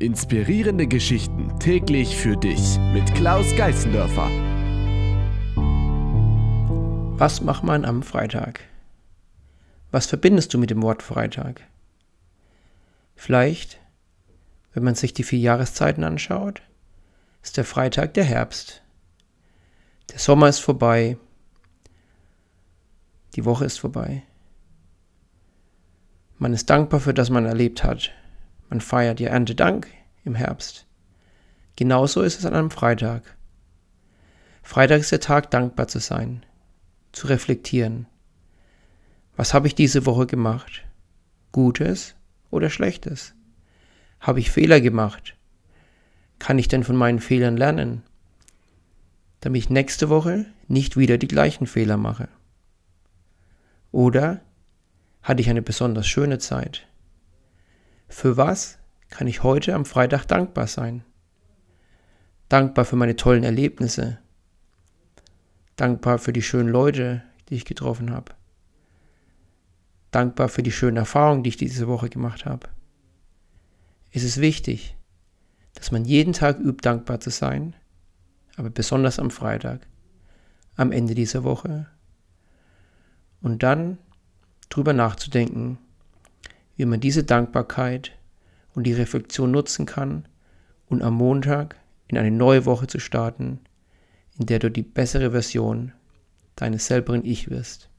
Inspirierende Geschichten täglich für dich mit Klaus Geißendörfer. Was macht man am Freitag? Was verbindest du mit dem Wort Freitag? Vielleicht, wenn man sich die vier Jahreszeiten anschaut, ist der Freitag der Herbst. Der Sommer ist vorbei. Die Woche ist vorbei. Man ist dankbar für das man erlebt hat. Man feiert ihr Erntedank im Herbst. Genauso ist es an einem Freitag. Freitag ist der Tag, dankbar zu sein, zu reflektieren. Was habe ich diese Woche gemacht? Gutes oder Schlechtes? Habe ich Fehler gemacht? Kann ich denn von meinen Fehlern lernen? Damit ich nächste Woche nicht wieder die gleichen Fehler mache. Oder hatte ich eine besonders schöne Zeit. Für was kann ich heute am Freitag dankbar sein? Dankbar für meine tollen Erlebnisse. Dankbar für die schönen Leute, die ich getroffen habe. Dankbar für die schönen Erfahrungen, die ich diese Woche gemacht habe. Es ist wichtig, dass man jeden Tag übt, dankbar zu sein, aber besonders am Freitag, am Ende dieser Woche. Und dann drüber nachzudenken, wie man diese Dankbarkeit und die Reflexion nutzen kann und am Montag in eine neue Woche zu starten, in der du die bessere Version deines selberen Ich wirst.